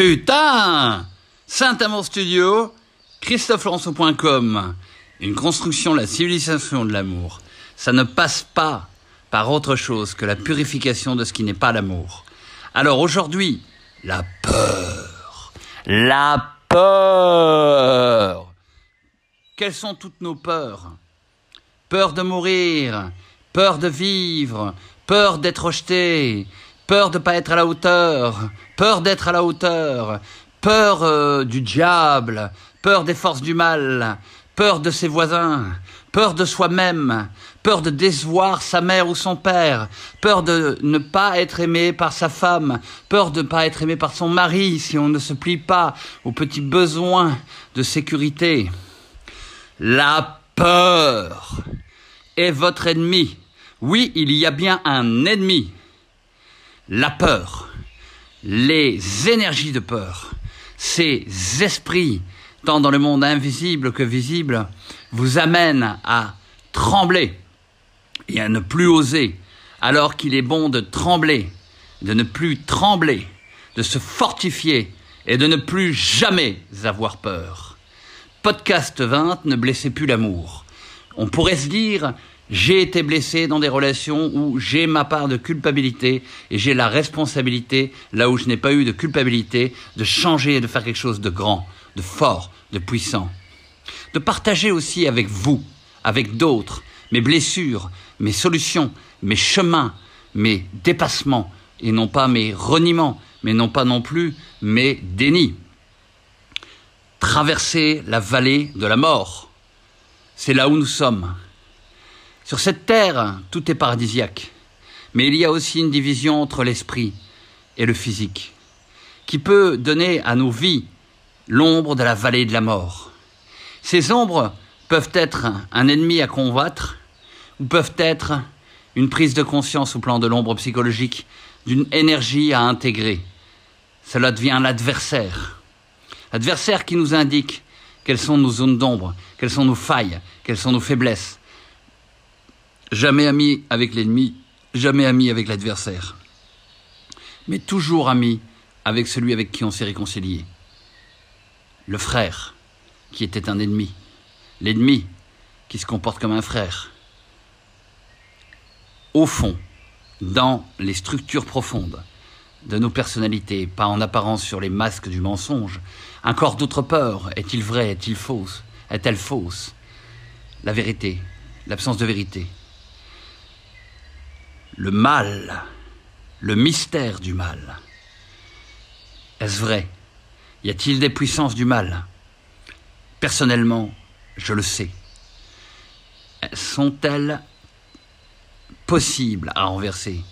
Putain Saint-Amour Studio, christophelançon.com. Une construction, la civilisation de l'amour. Ça ne passe pas par autre chose que la purification de ce qui n'est pas l'amour. Alors aujourd'hui, la peur. La peur. Quelles sont toutes nos peurs? Peur de mourir, peur de vivre, peur d'être rejeté, peur de ne pas être à la hauteur, peur d'être à la hauteur, peur euh, du diable, peur des forces du mal, peur de ses voisins, peur de soi-même, peur de décevoir sa mère ou son père, peur de ne pas être aimé par sa femme, peur de ne pas être aimé par son mari si on ne se plie pas aux petits besoins de sécurité. La peur est votre ennemi. Oui, il y a bien un ennemi. La peur, les énergies de peur, ces esprits, tant dans le monde invisible que visible, vous amènent à trembler et à ne plus oser, alors qu'il est bon de trembler, de ne plus trembler, de se fortifier et de ne plus jamais avoir peur. Podcast 20, ne blessez plus l'amour. On pourrait se dire, j'ai été blessé dans des relations où j'ai ma part de culpabilité et j'ai la responsabilité, là où je n'ai pas eu de culpabilité, de changer et de faire quelque chose de grand, de fort, de puissant. De partager aussi avec vous, avec d'autres, mes blessures, mes solutions, mes chemins, mes dépassements, et non pas mes reniements, mais non pas non plus mes dénis. Traverser la vallée de la mort, c'est là où nous sommes. Sur cette terre, tout est paradisiaque, mais il y a aussi une division entre l'esprit et le physique, qui peut donner à nos vies l'ombre de la vallée de la mort. Ces ombres peuvent être un ennemi à combattre, ou peuvent être une prise de conscience au plan de l'ombre psychologique, d'une énergie à intégrer. Cela devient l'adversaire. L'adversaire qui nous indique quelles sont nos zones d'ombre, quelles sont nos failles, quelles sont nos faiblesses. Jamais ami avec l'ennemi, jamais ami avec l'adversaire. Mais toujours ami avec celui avec qui on s'est réconcilié. Le frère, qui était un ennemi. L'ennemi, qui se comporte comme un frère. Au fond, dans les structures profondes de nos personnalités, pas en apparence sur les masques du mensonge, un corps d'autre peur, est-il vrai, est-il fausse, est-elle fausse? La vérité, l'absence de vérité. Le mal, le mystère du mal. Est-ce vrai? Y a-t-il des puissances du mal? Personnellement, je le sais. Sont-elles possibles à renverser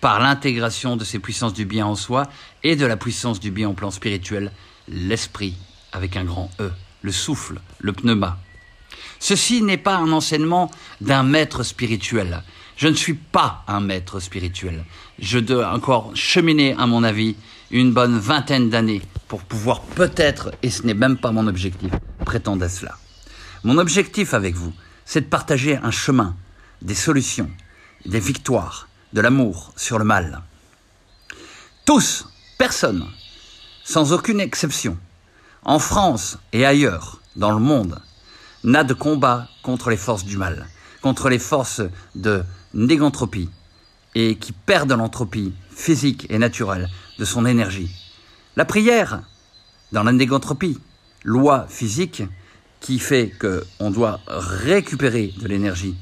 par l'intégration de ces puissances du bien en soi et de la puissance du bien au plan spirituel, l'esprit avec un grand E, le souffle, le pneuma? Ceci n'est pas un enseignement d'un maître spirituel. Je ne suis pas un maître spirituel. Je dois encore cheminer, à mon avis, une bonne vingtaine d'années pour pouvoir peut-être, et ce n'est même pas mon objectif, prétendre à cela. Mon objectif avec vous, c'est de partager un chemin, des solutions, des victoires, de l'amour sur le mal. Tous, personne, sans aucune exception, en France et ailleurs, dans le monde, n'a de combat contre les forces du mal, contre les forces de négantropie, et qui perdent l'entropie physique et naturelle de son énergie. La prière, dans la négantropie, loi physique qui fait qu'on doit récupérer de l'énergie.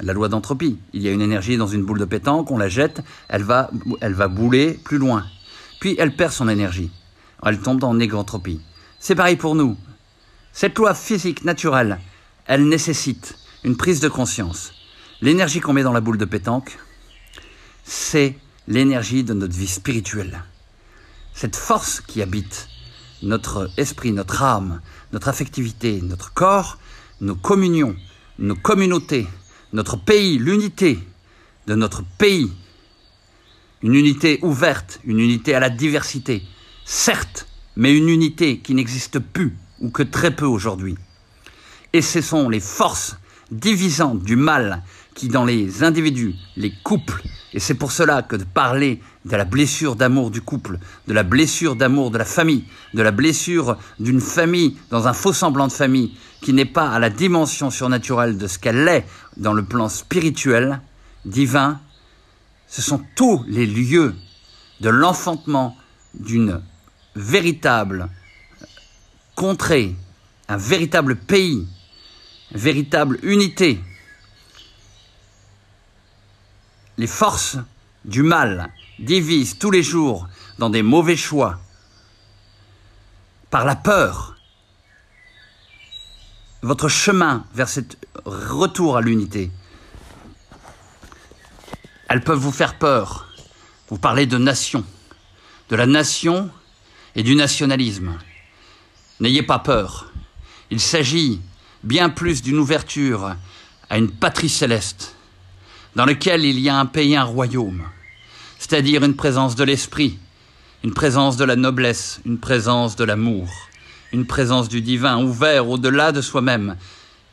La loi d'entropie. Il y a une énergie dans une boule de pétanque, on la jette, elle va, elle va bouler plus loin. Puis elle perd son énergie. Elle tombe dans négantropie. C'est pareil pour nous. Cette loi physique naturelle, elle nécessite une prise de conscience. L'énergie qu'on met dans la boule de pétanque, c'est l'énergie de notre vie spirituelle. Cette force qui habite notre esprit, notre âme, notre affectivité, notre corps, nos communions, nos communautés, notre pays, l'unité de notre pays. Une unité ouverte, une unité à la diversité, certes, mais une unité qui n'existe plus ou que très peu aujourd'hui. Et ce sont les forces divisantes du mal qui, dans les individus, les couples, et c'est pour cela que de parler de la blessure d'amour du couple, de la blessure d'amour de la famille, de la blessure d'une famille dans un faux semblant de famille qui n'est pas à la dimension surnaturelle de ce qu'elle est dans le plan spirituel, divin, ce sont tous les lieux de l'enfantement d'une véritable contrée, un véritable pays, une véritable unité. Les forces du mal divisent tous les jours dans des mauvais choix, par la peur. Votre chemin vers ce retour à l'unité, elles peuvent vous faire peur. Vous parlez de nation, de la nation et du nationalisme. N'ayez pas peur. Il s'agit bien plus d'une ouverture à une patrie céleste, dans laquelle il y a un pays, un royaume, c'est-à-dire une présence de l'esprit, une présence de la noblesse, une présence de l'amour, une présence du divin ouvert au-delà de soi-même,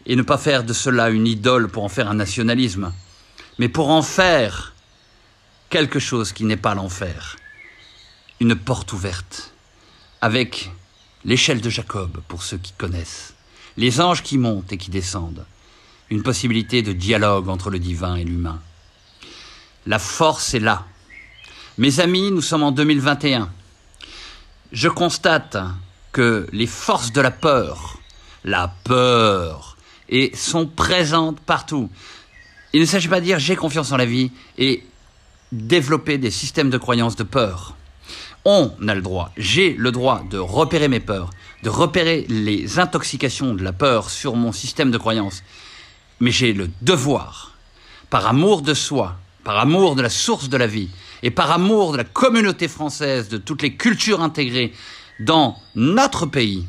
et ne pas faire de cela une idole pour en faire un nationalisme, mais pour en faire quelque chose qui n'est pas l'enfer, une porte ouverte, avec l'échelle de Jacob, pour ceux qui connaissent, les anges qui montent et qui descendent, une possibilité de dialogue entre le divin et l'humain. La force est là. Mes amis, nous sommes en 2021. Je constate que les forces de la peur, la peur, sont présentes partout. Il ne s'agit pas de dire j'ai confiance en la vie et développer des systèmes de croyances de peur. On a le droit, j'ai le droit de repérer mes peurs, de repérer les intoxications de la peur sur mon système de croyances. Mais j'ai le devoir, par amour de soi, par amour de la source de la vie, et par amour de la communauté française, de toutes les cultures intégrées dans notre pays,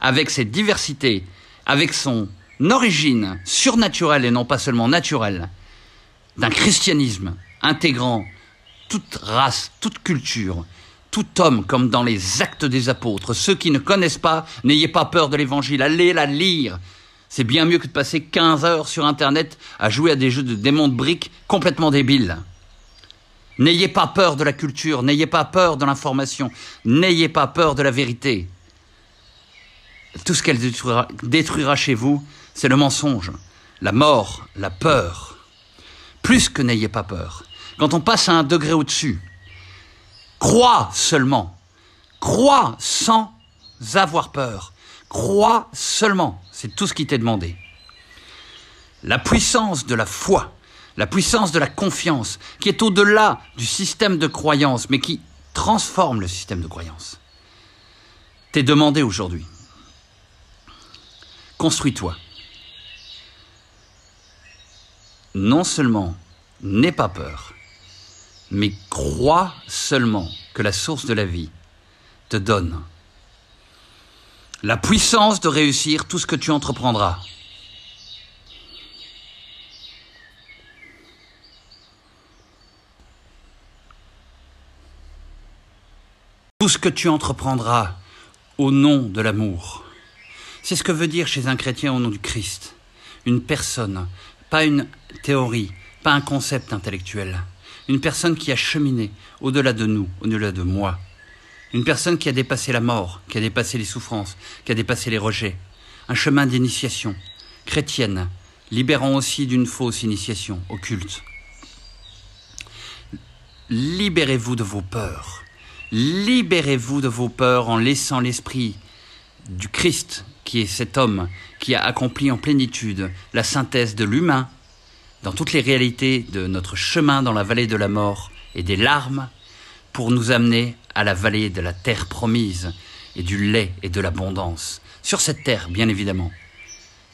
avec ses diversités, avec son origine surnaturelle et non pas seulement naturelle, d'un christianisme intégrant toute race, toute culture, tout homme, comme dans les actes des apôtres. Ceux qui ne connaissent pas, n'ayez pas peur de l'évangile, allez la lire. C'est bien mieux que de passer 15 heures sur Internet à jouer à des jeux de démons de briques complètement débiles. N'ayez pas peur de la culture, n'ayez pas peur de l'information, n'ayez pas peur de la vérité. Tout ce qu'elle détruira, détruira chez vous, c'est le mensonge, la mort, la peur. Plus que n'ayez pas peur. Quand on passe à un degré au-dessus, crois seulement. Crois sans avoir peur. Crois seulement. C'est tout ce qui t'est demandé. La puissance de la foi, la puissance de la confiance, qui est au-delà du système de croyance, mais qui transforme le système de croyance, t'est demandé aujourd'hui. Construis-toi. Non seulement n'aie pas peur, mais crois seulement que la source de la vie te donne la puissance de réussir tout ce que tu entreprendras. Tout ce que tu entreprendras au nom de l'amour. C'est ce que veut dire chez un chrétien au nom du Christ. Une personne, pas une théorie, pas un concept intellectuel. Une personne qui a cheminé au-delà de nous, au-delà de moi. Une personne qui a dépassé la mort, qui a dépassé les souffrances, qui a dépassé les rejets. Un chemin d'initiation chrétienne, libérant aussi d'une fausse initiation occulte. Libérez-vous de vos peurs. Libérez-vous de vos peurs en laissant l'esprit du Christ, qui est cet homme qui a accompli en plénitude la synthèse de l'humain dans toutes les réalités de notre chemin dans la vallée de la mort et des larmes pour nous amener à la vallée de la terre promise et du lait et de l'abondance. Sur cette terre, bien évidemment.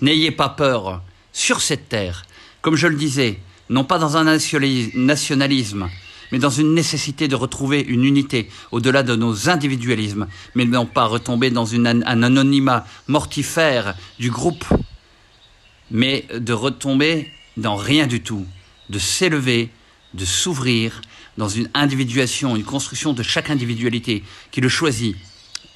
N'ayez pas peur sur cette terre, comme je le disais, non pas dans un nationalisme, mais dans une nécessité de retrouver une unité au-delà de nos individualismes, mais non pas retomber dans un anonymat mortifère du groupe, mais de retomber dans rien du tout, de s'élever, de s'ouvrir dans une individuation, une construction de chaque individualité qui le choisit,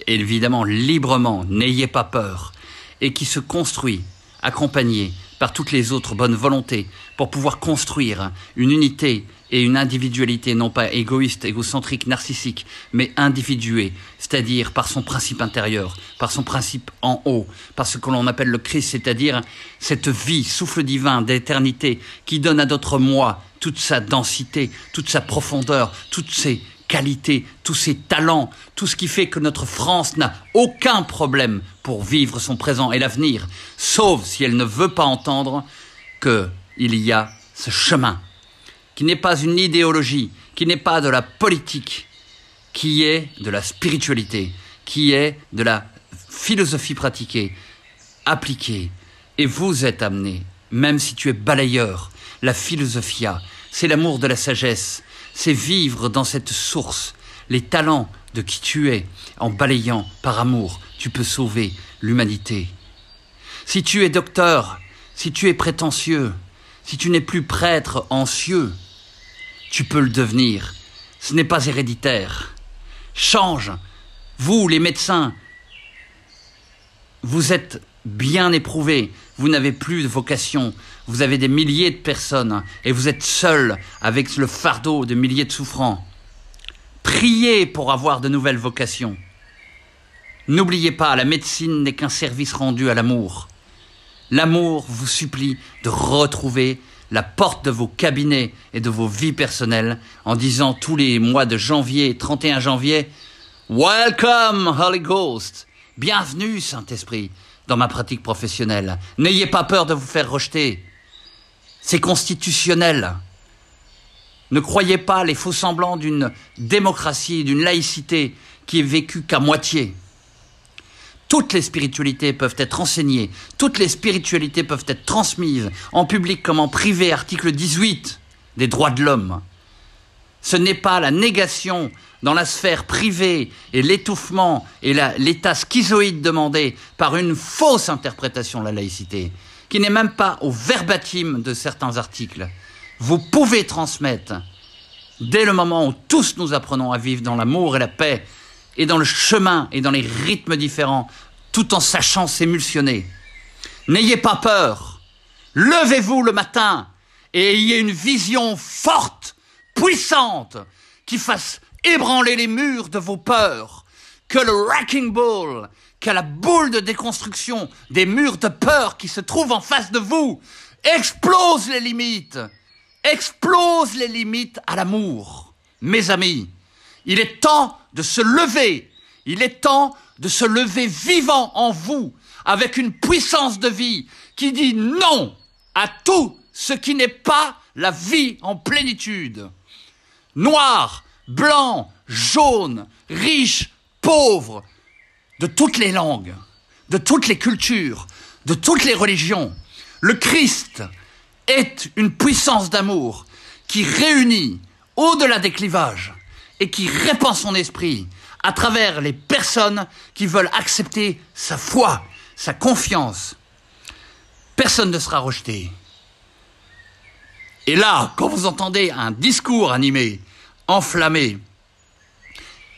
évidemment librement, n'ayez pas peur, et qui se construit, accompagné par toutes les autres bonnes volontés pour pouvoir construire une unité et une individualité non pas égoïste, égocentrique, narcissique, mais individuée, c'est-à-dire par son principe intérieur, par son principe en haut, par ce que l'on appelle le Christ, c'est-à-dire cette vie, souffle divin d'éternité qui donne à notre moi toute sa densité, toute sa profondeur, toutes ses qualités, tous ses talents, tout ce qui fait que notre France n'a aucun problème pour vivre son présent et l'avenir, sauf si elle ne veut pas entendre qu'il y a ce chemin qui n'est pas une idéologie, qui n'est pas de la politique, qui est de la spiritualité, qui est de la philosophie pratiquée, appliquée. Et vous êtes amené, même si tu es balayeur, la philosophia, c'est l'amour de la sagesse, c'est vivre dans cette source, les talents de qui tu es, en balayant par amour, tu peux sauver l'humanité. Si tu es docteur, si tu es prétentieux, si tu n'es plus prêtre en tu peux le devenir. Ce n'est pas héréditaire. Change. Vous, les médecins, vous êtes bien éprouvés. Vous n'avez plus de vocation. Vous avez des milliers de personnes et vous êtes seuls avec le fardeau de milliers de souffrants. Priez pour avoir de nouvelles vocations. N'oubliez pas, la médecine n'est qu'un service rendu à l'amour. L'amour vous supplie de retrouver la porte de vos cabinets et de vos vies personnelles en disant tous les mois de janvier, 31 janvier, Welcome, Holy Ghost. Bienvenue, Saint-Esprit, dans ma pratique professionnelle. N'ayez pas peur de vous faire rejeter. C'est constitutionnel. Ne croyez pas les faux semblants d'une démocratie, d'une laïcité qui est vécue qu'à moitié. Toutes les spiritualités peuvent être enseignées, toutes les spiritualités peuvent être transmises, en public comme en privé, article 18 des droits de l'homme. Ce n'est pas la négation dans la sphère privée et l'étouffement et l'état schizoïde demandé par une fausse interprétation de la laïcité, qui n'est même pas au verbatim de certains articles. Vous pouvez transmettre, dès le moment où tous nous apprenons à vivre dans l'amour et la paix, et dans le chemin et dans les rythmes différents, tout en sachant s'émulsionner. N'ayez pas peur. Levez-vous le matin et ayez une vision forte, puissante, qui fasse ébranler les murs de vos peurs. Que le wrecking ball, que la boule de déconstruction des murs de peur qui se trouvent en face de vous explose les limites, explose les limites à l'amour. Mes amis, il est temps de se lever. Il est temps de se lever vivant en vous, avec une puissance de vie qui dit non à tout ce qui n'est pas la vie en plénitude. Noir, blanc, jaune, riche, pauvre, de toutes les langues, de toutes les cultures, de toutes les religions. Le Christ est une puissance d'amour qui réunit au-delà des clivages et qui répand son esprit à travers les personnes qui veulent accepter sa foi, sa confiance. Personne ne sera rejeté. Et là, quand vous entendez un discours animé, enflammé,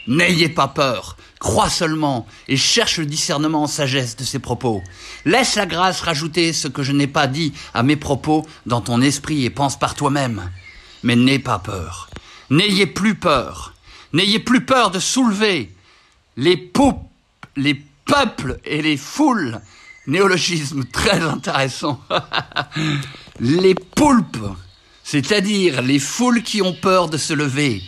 n'ayez pas peur, crois seulement et cherche le discernement en sagesse de ses propos. Laisse la grâce rajouter ce que je n'ai pas dit à mes propos dans ton esprit et pense par toi-même. Mais n'aie pas peur. N'ayez plus peur. N'ayez plus peur de soulever les, les peuples et les foules. Néologisme très intéressant. les poulpes, c'est-à-dire les foules qui ont peur de se lever.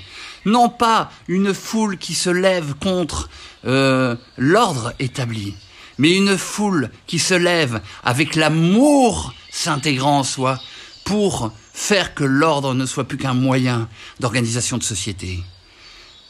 Non pas une foule qui se lève contre euh, l'ordre établi, mais une foule qui se lève avec l'amour s'intégrant en soi pour faire que l'ordre ne soit plus qu'un moyen d'organisation de société.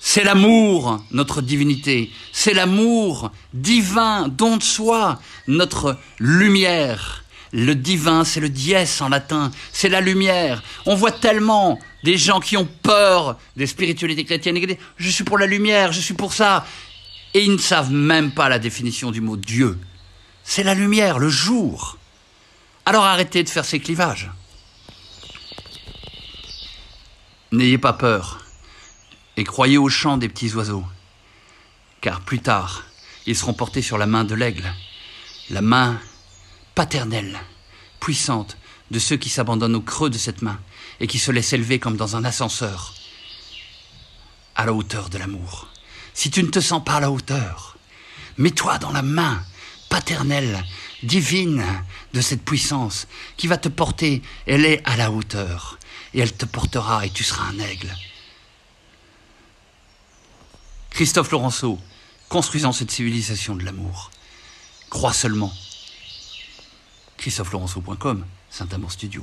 C'est l'amour, notre divinité. C'est l'amour divin, don de soi, notre lumière. Le divin, c'est le dies en latin, c'est la lumière. On voit tellement des gens qui ont peur des spiritualités chrétiennes. Je suis pour la lumière, je suis pour ça. Et ils ne savent même pas la définition du mot Dieu. C'est la lumière, le jour. Alors arrêtez de faire ces clivages. N'ayez pas peur et croyez au chant des petits oiseaux, car plus tard, ils seront portés sur la main de l'aigle, la main paternelle puissante de ceux qui s'abandonnent au creux de cette main et qui se laissent élever comme dans un ascenseur à la hauteur de l'amour. Si tu ne te sens pas à la hauteur, mets-toi dans la main paternelle, divine de cette puissance qui va te porter. Elle est à la hauteur et elle te portera et tu seras un aigle. Christophe Laurenceau, construisant cette civilisation de l'amour. Crois seulement. ChristopheLaurenceau.com, Saint-Amour Studio.